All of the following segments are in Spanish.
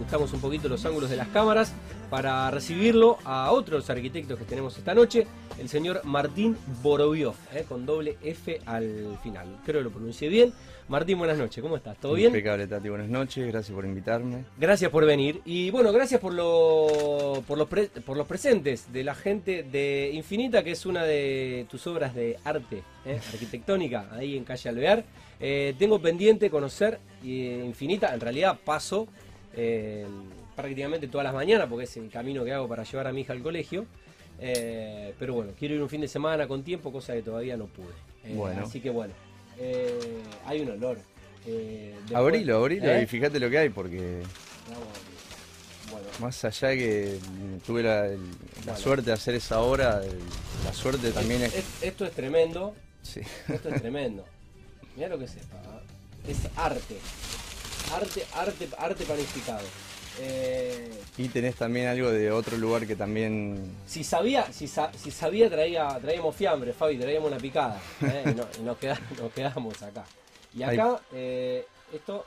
ajustamos un poquito los ángulos de las cámaras para recibirlo a otros arquitectos que tenemos esta noche, el señor Martín Boroviov, eh, con doble F al final. Creo que lo pronuncié bien. Martín, buenas noches, ¿cómo estás? ¿Todo bien? Impecable, Tati, buenas noches, gracias por invitarme. Gracias por venir. Y bueno, gracias por, lo, por, los, por los presentes de la gente de Infinita, que es una de tus obras de arte eh, arquitectónica, ahí en Calle Alvear. Eh, tengo pendiente conocer Infinita, en realidad paso prácticamente todas las mañanas, porque es el camino que hago para llevar a mi hija al colegio. Eh, pero bueno, quiero ir un fin de semana con tiempo, cosa que todavía no pude. Eh, bueno. Así que bueno, eh, hay un olor. abrilo, abrilo y fíjate lo que hay, porque más allá de que tuve la, suerte de hacer esa obra, la suerte también es, Esto es tremendo. Sí. Esto es tremendo. Mira lo que es esto. Es arte. Arte, arte, arte panificado. Eh, y tenés también algo de otro lugar que también. Si sabía, si, si sabía traía, traíamos fiambre, Fabi, traíamos una picada. ¿eh? y, nos, quedamos, acá. Y acá, eh, esto.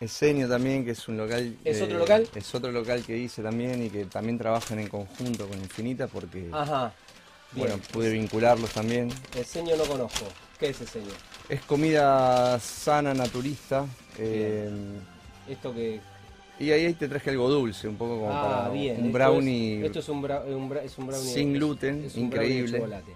Esenio también, que es un local. ¿Es otro local? Es otro local que hice también y que también trabajan en conjunto con Infinita porque. Ajá. Bueno, pude vincularlos también. Esenio no conozco. ¿Qué es Esenio? Es comida sana, naturista. Esto que, y ahí te traje algo dulce, un poco como ah, para bien. un brownie. esto es un, brownie sin gluten, increíble. chocolate.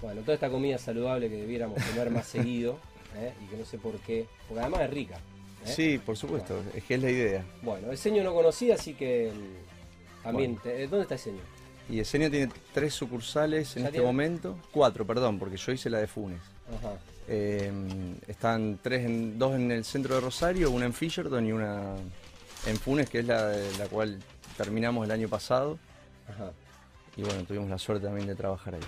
Bueno, toda esta comida saludable que debiéramos comer más seguido ¿eh? y que no sé por qué, porque además es rica. ¿eh? Sí, por supuesto, es que es la idea. Bueno, el señor no conocía, así que mm, también. ¿Dónde está el señor? Y el señor tiene tres sucursales en este momento, cuatro, perdón, porque yo hice la de Funes. Ajá. Eh, están tres en, dos en el centro de Rosario, una en Fisherton y una en Funes, que es la, la cual terminamos el año pasado. Y bueno, tuvimos la suerte también de trabajar ahí.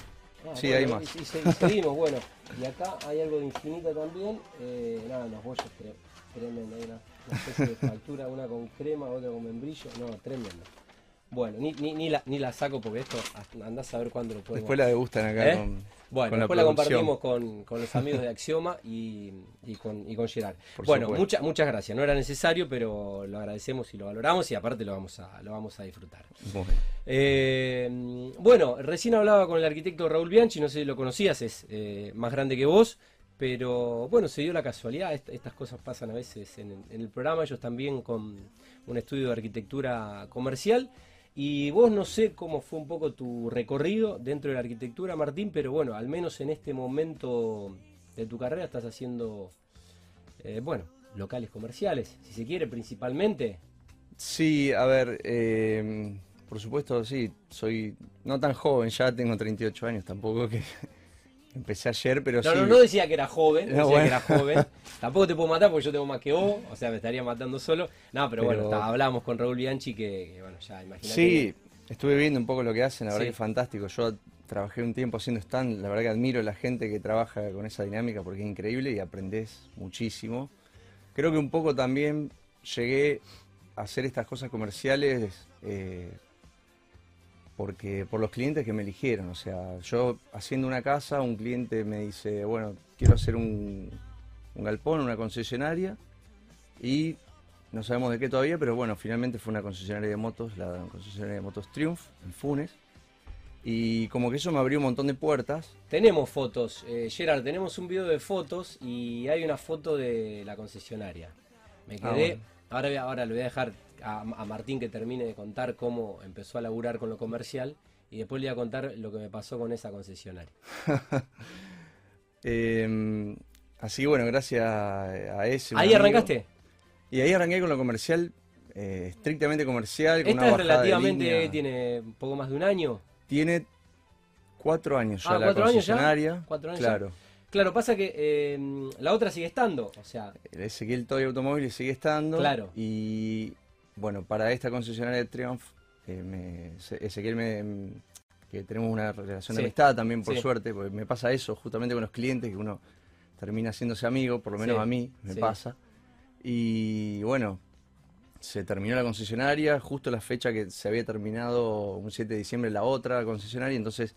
Ah, sí, hay más. Y, seguimos, bueno. Y acá hay algo de infinita también. Eh, nada, los bollos tremendo. Hay una, especie de factura, una con crema, otra con membrillo. No, tremendo. Bueno, ni, ni, ni, la, ni la saco porque esto andás a ver cuándo lo podemos. Después la degustan acá ¿Eh? con bueno, después la, compartimos con, los amigos de Axioma y, con, y con Gerard. bueno, muchas muchas gracias. No era necesario, pero lo agradecemos y lo valoramos y aparte lo vamos a, lo vamos a disfrutar. Eh, bueno, recién hablaba con el arquitecto Raúl Bianchi, no sé si lo conocías, es eh, más grande que vos. Pero bueno, se dio la casualidad, estas cosas pasan a veces en el programa, ellos también con un estudio de arquitectura comercial y vos no sé cómo fue un poco tu recorrido dentro de la arquitectura, Martín, pero bueno, al menos en este momento de tu carrera estás haciendo, eh, bueno, locales comerciales, si se quiere, principalmente. Sí, a ver, eh, por supuesto, sí, soy no tan joven, ya tengo 38 años, tampoco que Empecé ayer, pero no, sí. No, no decía que era joven, decía que era joven. Tampoco te puedo matar porque yo tengo más que vos, o sea, me estaría matando solo. No, pero, bueno, hablamos con Raúl Bianchi que, bueno, ya imagínate. Sí, estuve viendo un poco lo que hacen, la verdad que es fantástico. Yo trabajé un tiempo haciendo stand, la verdad que admiro a la gente que trabaja con esa dinámica porque es increíble y aprendes muchísimo. Creo que un poco también llegué a hacer estas cosas comerciales eh, porque por los clientes que me eligieron. O sea, yo haciendo una casa, un cliente me dice, bueno, quiero hacer un, galpón, una concesionaria, y no sabemos de qué todavía, pero bueno, finalmente fue una concesionaria de motos, la concesionaria de motos Triumph, en Funes. Y como que eso me abrió un montón de puertas. Tenemos fotos, eh, Gerard, tenemos un video de fotos y hay una foto de la concesionaria. Me ah, quedé, ahora, ahora le voy a dejar a, Martín que termine de contar cómo empezó a laburar con lo comercial y después le voy a contar lo que me pasó con esa concesionaria. Em, así que bueno, gracias a ese. ¿Ahí arrancaste? Y ahí arranqué con lo comercial, eh, estrictamente comercial. Con ¿Esta es relativamente, tiene poco más de un año? Tiene cuatro años ya ah, la concesionaria. Años ¿Cuatro años claro. Claro, pasa que em, la otra sigue estando, o sea... El Ezequiel Toy Automóviles sigue estando. Claro. Y bueno, para esta concesionaria de Triumph, eh, me, Ezequiel me, que tenemos una relación de amistad también, por suerte, porque me pasa eso justamente con los clientes, que uno termina haciéndose amigo, por lo menos a mí me pasa. Y bueno, se terminó la concesionaria, justo la fecha que se había terminado, un 7 de diciembre, la otra concesionaria, entonces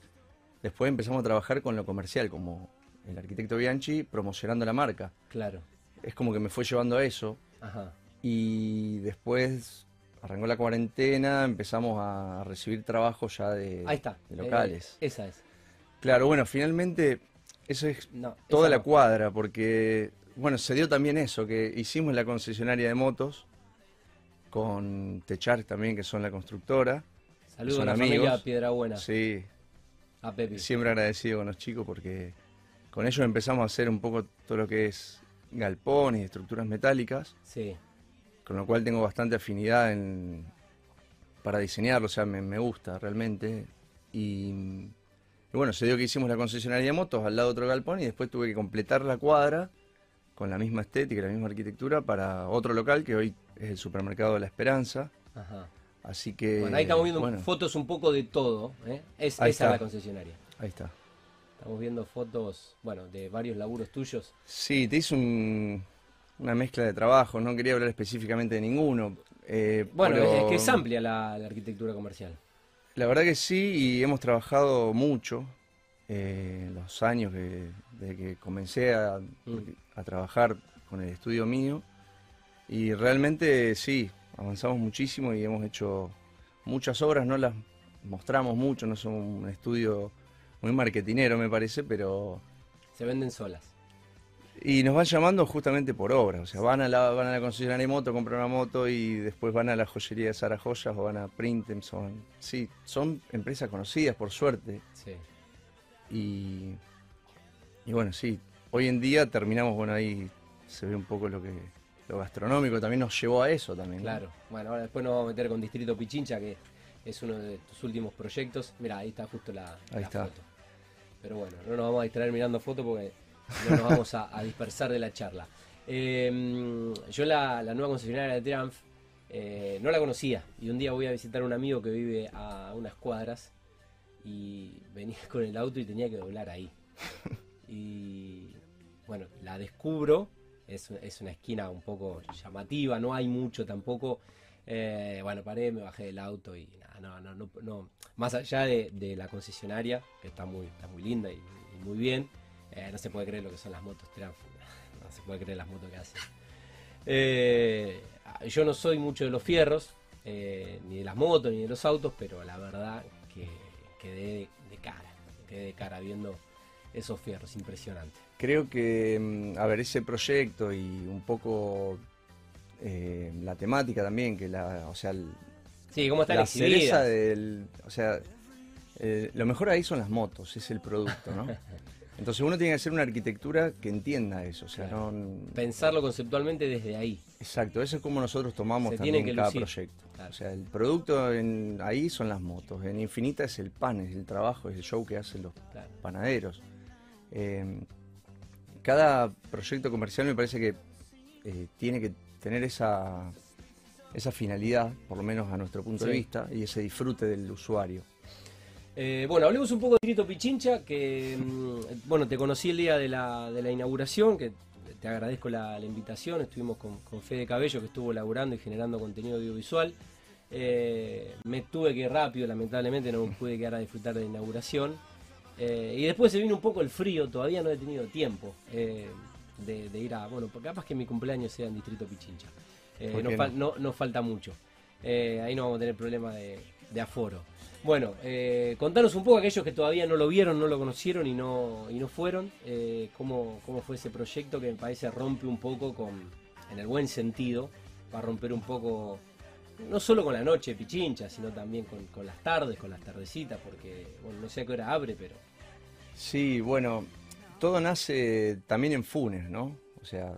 después empezamos a trabajar con lo comercial, como el arquitecto Bianchi promocionando la marca. Claro. Es como que me fue llevando a eso. Ajá. Y después arrancó la cuarentena, empezamos a recibir trabajo ya de, Ahí está. de locales. Eh, esa es. Claro, bueno, finalmente eso es No, toda la no. cuadra, porque, bueno, se dio también eso, que hicimos la concesionaria de motos con Techar también, que son la constructora. Saludos a la amigos. familia Piedra Buena. Sí, A Pepi. siempre agradecido con los chicos porque con ellos empezamos a hacer un poco todo lo que es galpones y estructuras metálicas, Sí. Con lo cual tengo bastante afinidad en, para diseñarlo, o sea, me, me gusta realmente. Y, y bueno, se dio que hicimos la concesionaria de motos al lado de otro galpón y después tuve que completar la cuadra con la misma estética, la misma arquitectura para otro local que hoy es el supermercado de la Esperanza. Ajá. Así que... Bueno, ahí estamos viendo bueno, fotos un poco de todo. ¿eh? Es, esa está. es la concesionaria. ahí está. Estamos viendo fotos, bueno, de varios laburos tuyos. Sí, te hice un- una mezcla de trabajo, no quería hablar específicamente de ninguno. eh, Bueno, pero es que es amplia la, la arquitectura comercial. La verdad que sí, y hemos trabajado mucho eh, los años que, desde que comencé a, Mm. a trabajar con el estudio mío. Y realmente sí, avanzamos muchísimo y hemos hecho muchas obras, no las mostramos mucho, no somos un estudio muy marketinero me parece, pero Se venden solas. Y nos van llamando justamente por obras, o sea, van a la, van a la concesionaria moto, compran una moto y después van a la joyería de Sara Joyas o van a Printem, son, sí, son empresas conocidas por suerte. Sí. Y, y bueno, sí, hoy en día terminamos, bueno, ahí se ve un poco lo que lo gastronómico también nos llevó a eso también. Claro. Bueno, ahora después nos vamos a meter con Distrito Pichincha, que es uno de tus últimos proyectos. Mira, ahí está justo la, Ahí la está. foto. Pero bueno, no nos vamos a distraer mirando fotos porque no nos vamos a, dispersar de la charla. Eh, yo la, nueva concesionaria de Triumph eh, no la conocía y un día voy a visitar a un amigo que vive a unas cuadras y venía con el auto y tenía que doblar ahí. Y bueno, la descubro, es, es una esquina un poco llamativa, no hay mucho tampoco. Eh, bueno, paré, me bajé del auto y nada, no, no. Más allá de, la concesionaria, que está muy, está muy linda y muy bien, eh, no se puede creer lo que son las motos Triumph, no se puede creer las motos que hacen. Eh, yo no soy mucho de los fierros, eh, ni de las motos, ni de los autos, pero la verdad que quedé de, cara, quedé de cara viendo esos fierros, impresionante. Creo que, mm, a ver, ese proyecto y un poco eh, la temática también, que la, o sea, el- Sí, cómo están la cereza del. O sea, eh, lo mejor ahí son las motos, es el producto, ¿no? Entonces uno tiene que hacer una arquitectura que entienda eso, o sea, Claro. no. Pensarlo conceptualmente desde ahí. Exacto, eso es como nosotros tomamos Se también que cada lucir. proyecto. Claro. O sea, el producto en, ahí son las motos, en Infinita es el pan, es el trabajo, es el show que hacen los Claro. panaderos. Eh, cada proyecto comercial me parece que eh, tiene que tener esa, esa finalidad, por lo menos a nuestro punto de vista, y ese disfrute del usuario. Eh, bueno, hablemos un poco de Distrito Pichincha, que mm, bueno, te conocí el día de la, de la inauguración, que te agradezco la, la invitación, estuvimos con, con Fede Cabello, que estuvo laburando y generando contenido audiovisual. Eh, me tuve que ir rápido, lamentablemente no me pude quedar a disfrutar de la inauguración. Eh, y después se vino un poco el frío, todavía no he tenido tiempo de, de ir a, bueno, capaz que mi cumpleaños sea en Distrito Pichincha. ¿Por no, no? falta mucho. Ahí no vamos a tener problema de, de aforo. Bueno, eh, contanos un poco aquellos que todavía no lo vieron, no lo conocieron y no, y no fueron, eh, cómo, cómo fue ese proyecto que me parece rompe un poco con, en el buen sentido, va a romper un poco, no solo con la noche Pichincha, sino también con, con las tardes, con las tardecitas, porque, bueno, no sé a qué hora abre, pero Sí, bueno, todo nace también en Funes, ¿no? O sea,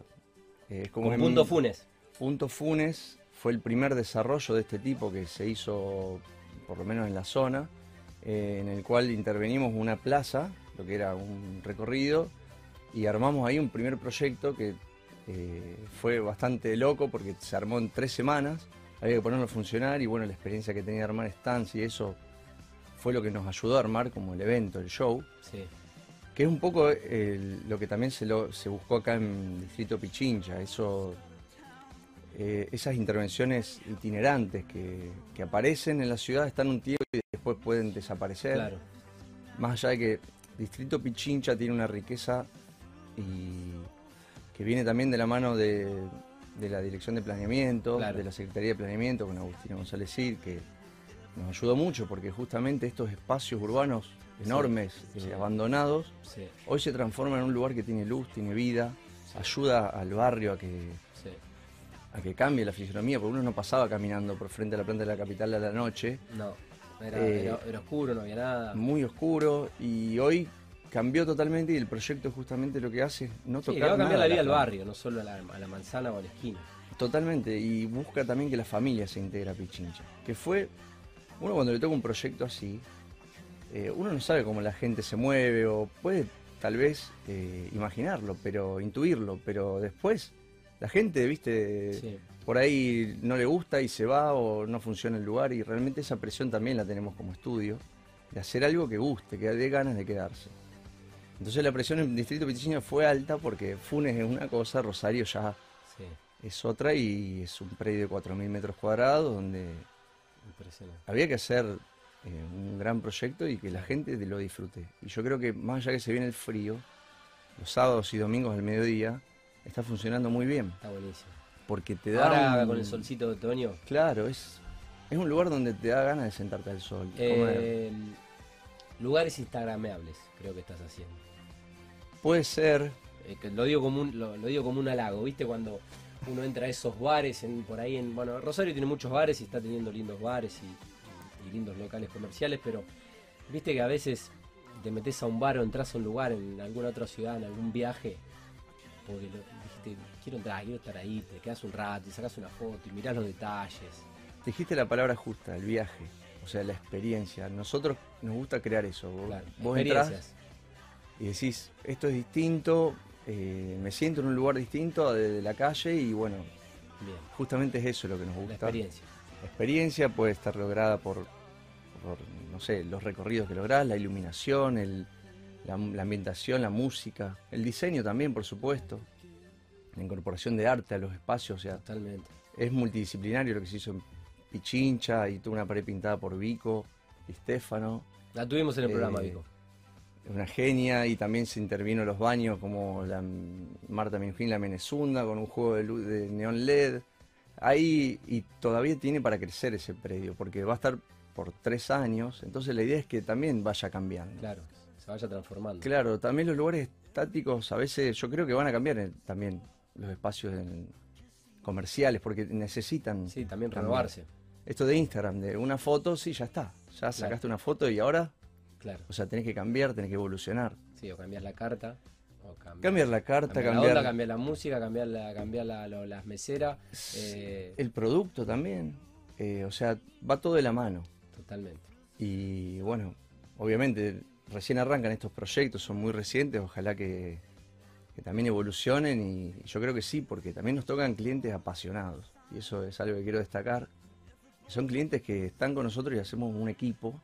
es como con en- punto Funes. Punto Funes fue el primer desarrollo de este tipo que se hizo, por lo menos en la zona, eh, en el cual intervenimos una plaza, lo que era un recorrido, y armamos ahí un primer proyecto que eh, fue bastante loco porque se armó en tres semanas, había que ponerlo a funcionar y bueno, la experiencia que tenía de armar stands y eso fue lo que nos ayudó a armar como el evento, el show. Sí, Que es un poco el- lo que también se, lo, se buscó acá en Distrito Pichincha, eso, eh, esas intervenciones itinerantes que, que aparecen en la ciudad, están un tiempo y después pueden desaparecer. claro. Más allá de que Distrito Pichincha tiene una riqueza y que viene también de la mano de, de la Dirección de Planeamiento, de la Secretaría de Planeamiento, con Agustina González Cid, que nos ayudó mucho porque justamente estos espacios urbanos enormes, eh, abandonados, hoy se transforman en un lugar que tiene luz, tiene vida, ayuda al barrio a que, a que cambie la fisionomía, porque uno no pasaba caminando por frente a la planta de la capital a la noche. No, era, eh, oscuro, no había nada. Muy oscuro y hoy cambió totalmente y el proyecto justamente lo que hace es no tocar va a cambiar la vida al barrio, no solo a la, manzana o a la esquina. Totalmente, y busca también que la familia se integre a Pichincha. Que fue, uno cuando le toca un proyecto así, eh, uno no sabe cómo la gente se mueve o puede tal vez eh, imaginarlo, pero intuirlo, pero después la gente, viste, por ahí no le gusta y se va o no funciona el lugar y realmente esa presión también la tenemos como estudio, de hacer algo que guste, que dé ganas de quedarse. Entonces la presión en el distrito Pitichina fue alta porque Funes es una cosa, Rosario ya es otra y es un predio de 4.000 metros cuadrados donde había que hacer eh, un gran proyecto y que la gente lo disfrute. Y yo creo que más allá que se viene el frío, los sábados y domingos al mediodía, está funcionando muy bien. Está buenísimo. Porque te da... Ahora con el solcito de otoño. Claro, es, es un lugar donde te da ganas de sentarte al sol. Eh, lugares instagrameables, creo que estás haciendo. Puede ser. Eh, lo, digo como un, lo, digo como un halago, ¿viste? Cuando uno entra a esos bares, en, por ahí en. Bueno, Rosario tiene muchos bares y está teniendo lindos bares y, lindos locales comerciales, pero viste que a veces te metes a un bar o entras a un lugar en alguna otra ciudad, en algún viaje, porque dijiste, quiero entrar, quiero estar ahí, te quedas un rato y sacas una foto y mirás los detalles. Dijiste la palabra justa, el viaje, o sea, la experiencia. Nosotros nos gusta crear eso. Vos, entras y decís, esto es distinto, eh, me siento en un lugar distinto de, la calle y bueno, justamente es eso lo que nos gusta. La experiencia. La experiencia puede estar lograda por, no sé, los recorridos que lográs, la iluminación, la, ambientación, la música, el diseño también, por supuesto, la incorporación de arte a los espacios, o sea, Totalmente. es multidisciplinario lo que se hizo en Pichincha y tuvo una pared pintada por Vico y Stefano. La tuvimos en el programa, eh, Vico una genia y también se intervino en los baños como la Marta Minujín, la Menezunda, con un juego de, luz, de neón LED. Ahí y todavía tiene para crecer ese predio, porque va a estar por tres años, entonces la idea es que también vaya cambiando. Claro, se vaya transformando. Claro, también los lugares estáticos a veces yo creo que van a cambiar también los espacios comerciales, porque necesitan... Sí, también renovarse. Esto de Instagram, de una foto, sí, ya está. Ya sacaste una foto y ahora o sea, tenés que cambiar, tenés que evolucionar. Sí, o cambiar la carta. O cambiar, la carta, cambiar, cambiar... La, cambiar la música, cambiar, la, cambiar las meseras. Eh. El producto también. Eh, o sea, va todo de la mano. Totalmente. Y bueno, obviamente recién arrancan estos proyectos, son muy recientes, ojalá que, también evolucionen y, yo creo que sí, porque también nos tocan clientes apasionados. Y eso es algo que quiero destacar. Son clientes que están con nosotros y hacemos un equipo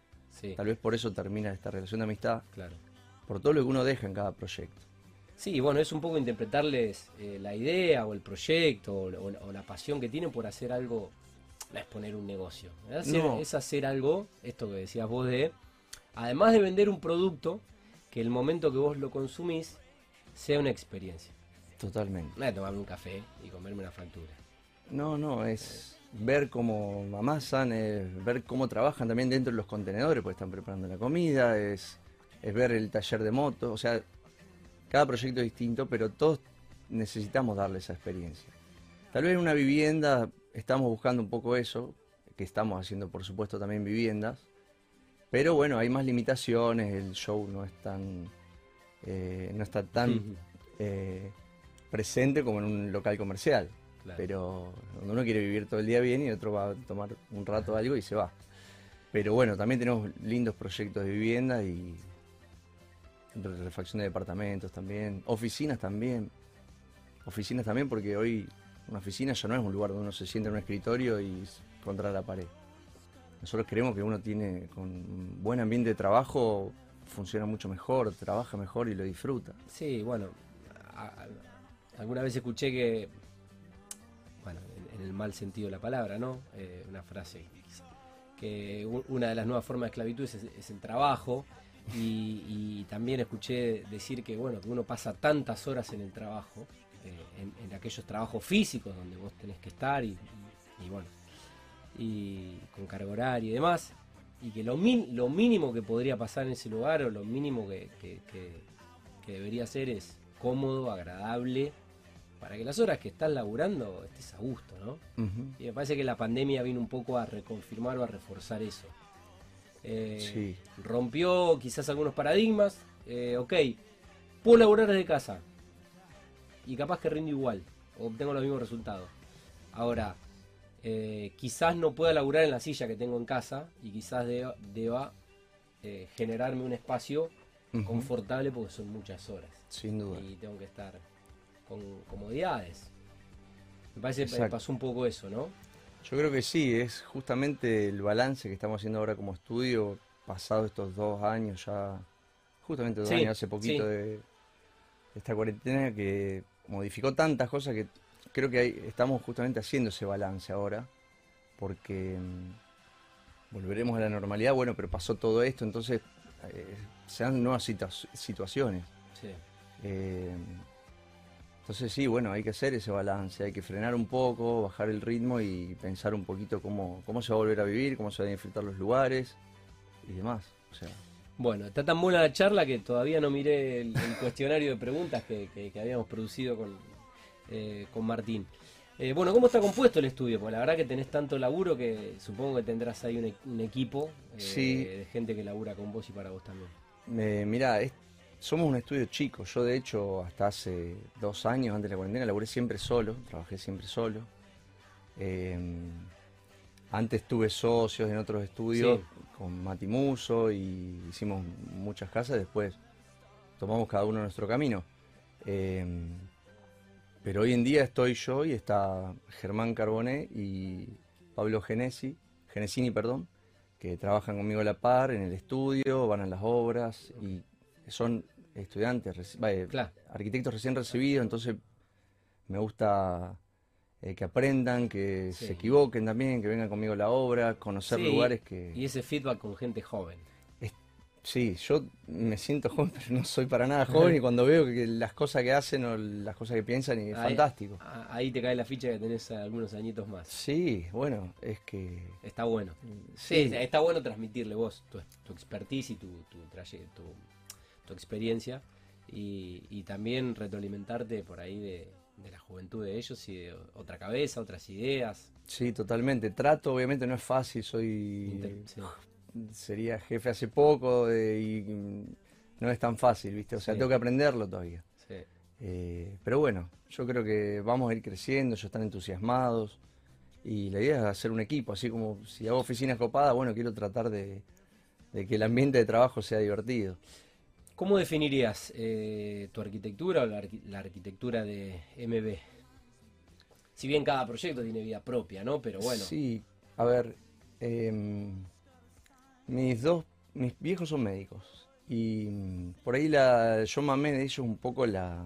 Tal vez por eso termina esta relación de amistad. Claro. Por todo lo que uno deja en cada proyecto. Sí, bueno, es un poco interpretarles eh, la idea o el proyecto o, la pasión que tienen por hacer algo, no es poner un negocio. Es hacer algo, esto que decías vos de, además de vender un producto, que el momento que vos lo consumís sea una experiencia. Totalmente. No es tomarme un café y comerme una factura. No, no, es ver cómo amasan, es ver cómo trabajan también dentro de los contenedores, porque están preparando la comida, es, es ver el taller de moto, o sea, cada proyecto es distinto, pero todos necesitamos darle esa experiencia. Tal vez en una vivienda estamos buscando un poco eso, que estamos haciendo por supuesto también viviendas, pero bueno, hay más limitaciones, el show no es tan, eh, no está tan eh, presente como en un local comercial. Pero uno quiere vivir todo el día bien y otro va a tomar un rato algo y se va. Pero bueno, también tenemos lindos proyectos de vivienda y refacción de departamentos también, oficinas también. Oficinas también porque hoy una oficina ya no es un lugar donde uno se sienta en un escritorio y contra la pared. Nosotros creemos que uno tiene con buen ambiente de trabajo funciona mucho mejor, trabaja mejor y lo disfruta. Sí, bueno, alguna vez escuché que en el mal sentido de la palabra, ¿no? Eh, una frase que una de las nuevas formas de esclavitud es, el trabajo y, también escuché decir que bueno que uno pasa tantas horas en el trabajo eh, en, aquellos trabajos físicos donde vos tenés que estar y, bueno, y con carga horaria y demás, y que lo, lo mínimo que podría pasar en ese lugar o lo mínimo que, debería ser es cómodo, agradable, para que las horas que estás laburando estés a gusto, ¿no? Y me parece que la pandemia vino un poco a reconfirmar o a reforzar eso. Eh, rompió quizás algunos paradigmas. Eh, ok, puedo laburar desde casa y capaz que rindo igual o obtengo los mismos resultados. Ahora, eh, quizás no pueda laburar en la silla que tengo en casa y quizás deba, generarme un espacio confortable porque son muchas horas. Sin duda. Y tengo que estar con comodidades. Me parece que pasó un poco eso, ¿no? Yo creo que sí, es justamente el balance que estamos haciendo ahora como estudio, pasado estos dos años ya, justamente dos años, hace poquito de, esta cuarentena que modificó tantas cosas que creo que estamos justamente haciendo ese balance ahora, porque mm, volveremos a la normalidad, bueno, pero pasó todo esto, entonces eh, se dan nuevas situaciones. Sí. Eh, entonces sí, bueno, hay que hacer ese balance, hay que frenar un poco, bajar el ritmo y pensar un poquito cómo, cómo se va a volver a vivir, cómo se van a disfrutar los lugares y demás. O sea. Bueno, está tan buena la charla que todavía no miré el, cuestionario de preguntas que, habíamos producido con, eh, con Martín. Eh, bueno, ¿cómo está compuesto el estudio? Porque la verdad que tenés tanto laburo que supongo que tendrás ahí un, equipo eh, de gente que labura con vos y para vos también. mira, es, somos un estudio chico. Yo, de hecho, hasta hace dos años, antes de la cuarentena, laburé siempre solo, trabajé siempre solo. Em, antes tuve socios en otros estudios con Matimuso y hicimos muchas casas. Después tomamos cada uno nuestro camino. Pero hoy en día estoy yo y está Germán Carboné y Pablo Genesi, Genesini, perdón, que trabajan conmigo a la par en el estudio, van a las obras y son estudiantes, arquitectos recién recibidos, entonces me gusta eh, que aprendan, que se equivoquen también, que vengan conmigo a la obra, conocer lugares que... Y ese feedback con gente joven. Sí, yo me siento joven, pero no soy para nada joven y cuando veo que las cosas que hacen o las cosas que piensan es fantástico. Ahí te cae la ficha que tenés algunos añitos más. Sí, bueno, es que... Está bueno. Sí, está bueno transmitirle vos tu, expertise y tu, tu, tu tu experiencia y, también retroalimentarte por ahí de, la juventud de ellos y de otra cabeza, otras ideas. Sí, totalmente. Trato, obviamente no es fácil, soy... Sería jefe hace poco y no es tan fácil, ¿viste? O sea, tengo que aprenderlo todavía. Eh, pero bueno, yo creo que vamos a ir creciendo, ellos están entusiasmados y la idea es hacer un equipo, así como si hago oficinas copadas, bueno, quiero tratar de que el ambiente de trabajo sea divertido. ¿Cómo definirías eh, tu arquitectura o la, arquitectura de MB? Si bien cada proyecto tiene vida propia, ¿no? Pero bueno. Sí, a ver, em, mis dos, mis viejos son médicos y mm, por ahí la, yo mamé de ellos un poco la,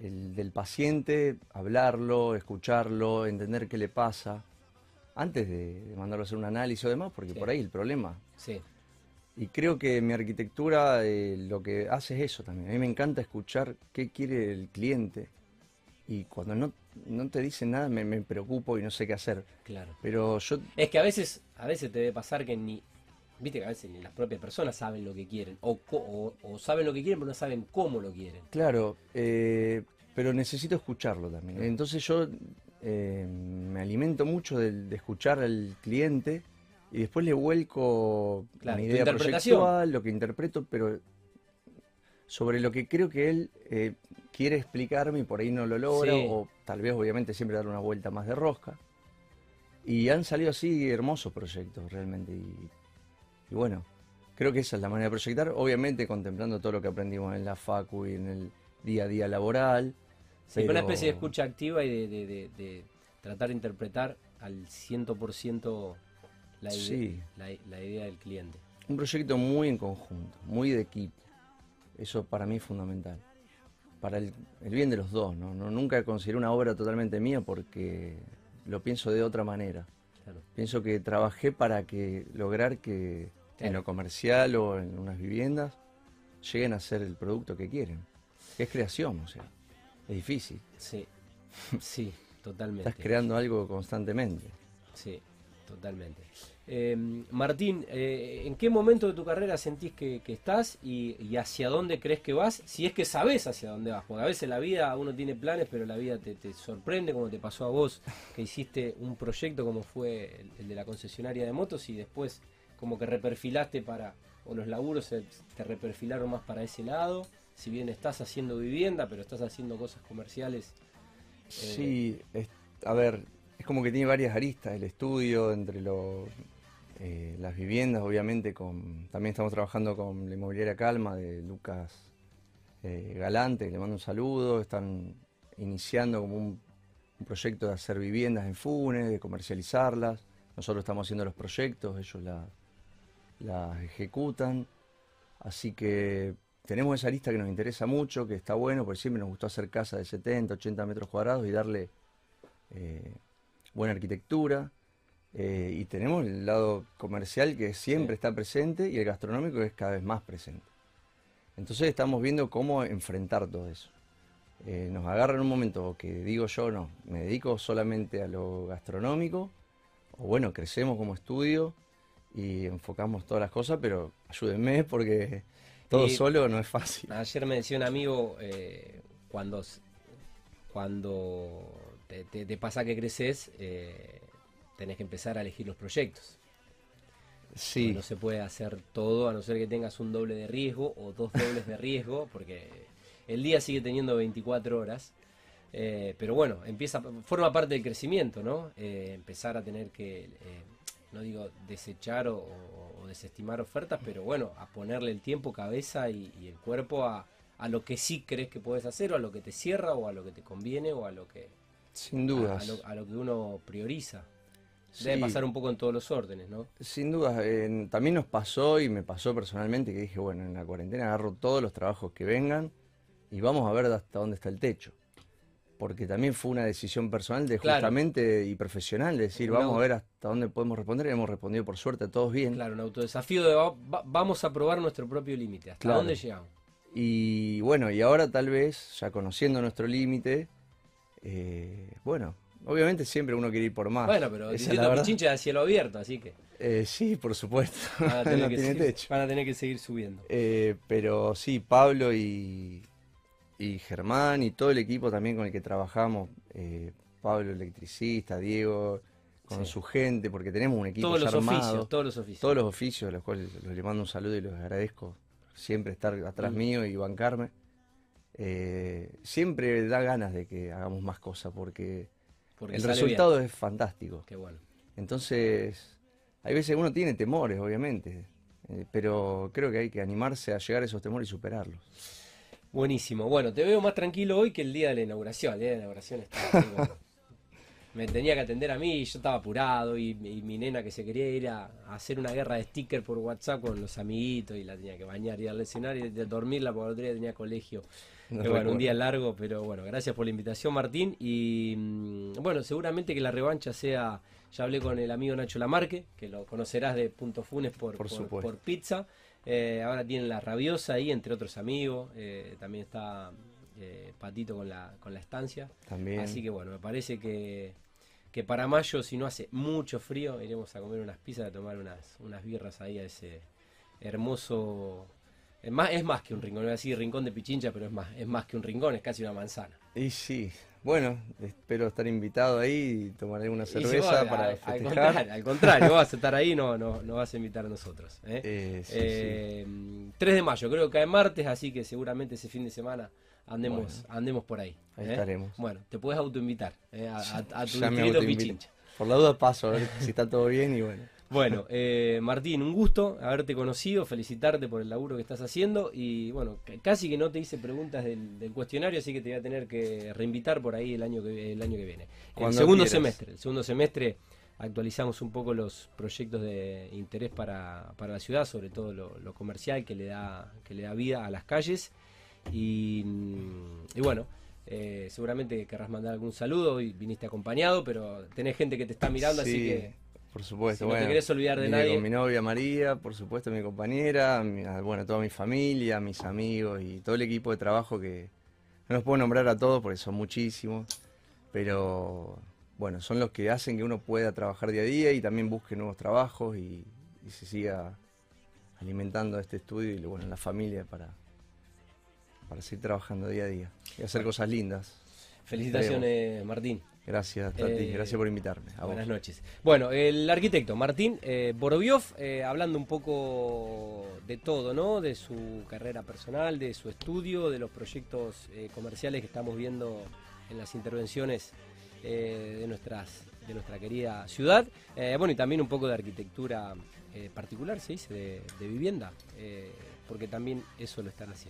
el del paciente, hablarlo, escucharlo, entender qué le pasa, antes de, mandarlo a hacer un análisis o demás, porque por ahí el problema sí. Y creo que mi arquitectura eh, lo que hace es eso también. A mí me encanta escuchar qué quiere el cliente. Y cuando no, no te dicen nada me, preocupo y no sé qué hacer. Claro. Pero yo... Es que a veces, a veces te debe pasar que ni... Viste que a veces las propias personas saben lo que quieren. O, o, saben lo que quieren pero no saben cómo lo quieren. Claro. Eh, pero necesito escucharlo también. Entonces yo eh, me alimento mucho de escuchar al cliente y después le vuelco la idea proyectual, lo que interpreto, pero sobre lo que creo que él eh, quiere explicarme y por ahí no lo logra, o tal vez obviamente siempre dar una vuelta más de rosca. Y han salido así hermosos proyectos realmente. Y, bueno, creo que esa es la manera de proyectar, obviamente contemplando todo lo que aprendimos en la FACU y en el día a día laboral. Sí, una especie de escucha activa y de, de tratar de interpretar al 100% la idea, la, idea del cliente. Un proyecto muy en conjunto, muy de equipo. Eso para mí es fundamental. Para el, bien de los dos, ¿no? Nunca consideré una obra totalmente mía porque lo pienso de otra manera. Pienso que trabajé para que lograr que en lo comercial o en unas viviendas lleguen a ser el producto que quieren. es creación, o sea. es difícil. Sí, sí, totalmente. Estás creando algo constantemente. Sí, totalmente. Eh, Martín, eh, ¿en qué momento de tu carrera sentís que, estás y, hacia dónde crees que vas? Si es que sabes hacia dónde vas, porque a veces la vida uno tiene planes, pero la vida te, sorprende, como te pasó a vos, que hiciste un proyecto como fue el, de la concesionaria de motos y después como que reperfilaste para, o los laburos te reperfilaron más para ese lado, si bien estás haciendo vivienda, pero estás haciendo cosas comerciales. Eh, sí, a ver, es como que tiene varias aristas, el estudio, entre los eh, las viviendas, obviamente, con, también estamos trabajando con la inmobiliaria Calma de Lucas eh, Galante, le mando un saludo, están iniciando como un, proyecto de hacer viviendas en Funes, de comercializarlas, nosotros estamos haciendo los proyectos, ellos las ejecutan, así que tenemos esa lista que nos interesa mucho, que está bueno, porque siempre nos gustó hacer casas de 70, 80 metros cuadrados y darle eh, buena arquitectura. Eh, y tenemos el lado comercial que siempre está presente y el gastronómico que es cada vez más presente. Entonces estamos viendo cómo enfrentar todo eso. Eh, nos agarra en un momento que digo yo, no, me dedico solamente a lo gastronómico, o bueno, crecemos como estudio y enfocamos todas las cosas, pero ayúdenme porque todo solo no es fácil. Ayer me decía un amigo, eh, cuando, cuando te, pasa que creces, tenés que empezar a elegir los proyectos. Sí. No se puede hacer todo a no ser que tengas un doble de riesgo o dos dobles de riesgo, porque el día sigue teniendo 24 horas. Eh, pero bueno, empieza, forma parte del crecimiento, ¿no? Eh, empezar a tener que, eh, no digo desechar o, desestimar ofertas, pero bueno, a ponerle el tiempo, cabeza y, el cuerpo a, a, lo que sí crees que puedes hacer, o a lo que te cierra, o a lo que te conviene, o a lo que. Sin duda. a lo que uno prioriza. Debe pasar un poco en todos los órdenes, ¿no? Sin duda. también nos pasó y me pasó personalmente que dije, bueno, en la cuarentena agarro todos los trabajos que vengan y vamos a ver hasta dónde está el techo. Porque también fue una decisión personal de justamente y profesional, de decir, vamos a ver hasta dónde podemos responder. Hemos respondido por suerte todos bien. Claro, un autodesafío de vamos a probar nuestro propio límite. ¿Hasta dónde llegamos? Y bueno, y ahora tal vez, ya conociendo nuestro límite, eh, bueno, Obviamente siempre uno quiere ir por más. Bueno, pero Distrito Pichincha de cielo abierto, así que. Eh, sí, por supuesto. Van a tener, que, seguir, Van a tener que seguir subiendo. Eh, pero sí, Pablo y, y Germán y todo el equipo también con el que trabajamos, eh, Pablo electricista, Diego, con su gente, porque tenemos un equipo todos los Oficios, todos los oficios. Todos los oficios, a los cuales les mando un saludo y los agradezco siempre estar atrás mm. mío y bancarme. siempre da ganas de que hagamos más cosas, porque el resultado es fantástico. Qué bueno. Entonces, hay veces uno tiene temores, obviamente, eh, pero creo que hay que animarse a llegar a esos temores y superarlos. Buenísimo. Bueno, te veo más tranquilo hoy que el día de la inauguración. El día de la inauguración estaba me tenía que atender a mí y yo estaba apurado y, mi nena que se quería ir a, hacer una guerra de sticker por WhatsApp con los amiguitos y la tenía que bañar y al escenario y dormirla porque el otro día tenía colegio. bueno, un día largo, pero bueno, gracias por la invitación Martín y mm, bueno, seguramente que la revancha sea, ya hablé con el amigo Nacho Lamarque, que lo conocerás de Punto Funes por, por, pizza, eh, ahora tienen la rabiosa ahí, entre otros amigos, eh, también está eh, Patito con la, con la estancia. También. Así que bueno, me parece que, que para mayo, si no hace mucho frío, iremos a comer unas pizzas, a tomar unas, unas birras ahí a ese hermoso... Es más, es más que un rincón, no voy a decir rincón de Pichincha, pero es más, es más que un rincón, es casi una manzana. Y sí, bueno, espero estar invitado ahí y tomar una cerveza para festejar. Al contrario, vas a estar ahí, no, no, no vas a invitar a nosotros. 3 ¿eh? Eh, de mayo, creo que cae martes, así que seguramente ese fin de semana andemos, andemos por ahí. Ahí ¿eh? estaremos. Bueno, te puedes autoinvitar ¿eh? a, tu distrito Pichincha. Por la duda paso, a ver si está todo bien y bueno. Bueno, eh, Martín, un gusto haberte conocido, felicitarte por el laburo que estás haciendo y bueno, casi que no te hice preguntas del, cuestionario, así que te voy a tener que reinvitar por ahí el año que, el año que viene. el segundo semestre, el segundo semestre actualizamos un poco los proyectos de interés para, para la ciudad, sobre todo lo, lo, comercial que le da que le da vida a las calles y, y bueno, eh, seguramente querrás mandar algún saludo y viniste acompañado, pero tenés gente que te está mirando, así que. Por supuesto, no te querés olvidar de nadie. Con mi novia María, por supuesto, mi compañera, bueno, toda mi familia, mis amigos y todo el equipo de trabajo que no los puedo nombrar a todos porque son muchísimos, pero bueno, son los que hacen que uno pueda trabajar día a día y también busque nuevos trabajos y, se siga alimentando este estudio y bueno, la familia para, para seguir trabajando día a día y hacer cosas lindas. Felicitaciones, Martín. Gracias, Tati, eh, gracias por invitarme. buenas noches. Bueno, el arquitecto Martín eh, Boroviov, eh, hablando un poco de todo, ¿no? De su carrera personal, de su estudio, de los proyectos comerciales que estamos viendo en las intervenciones de, nuestras, de nuestra querida ciudad. bueno, y también un poco de arquitectura particular, se dice, de, de vivienda, porque también eso lo están haciendo.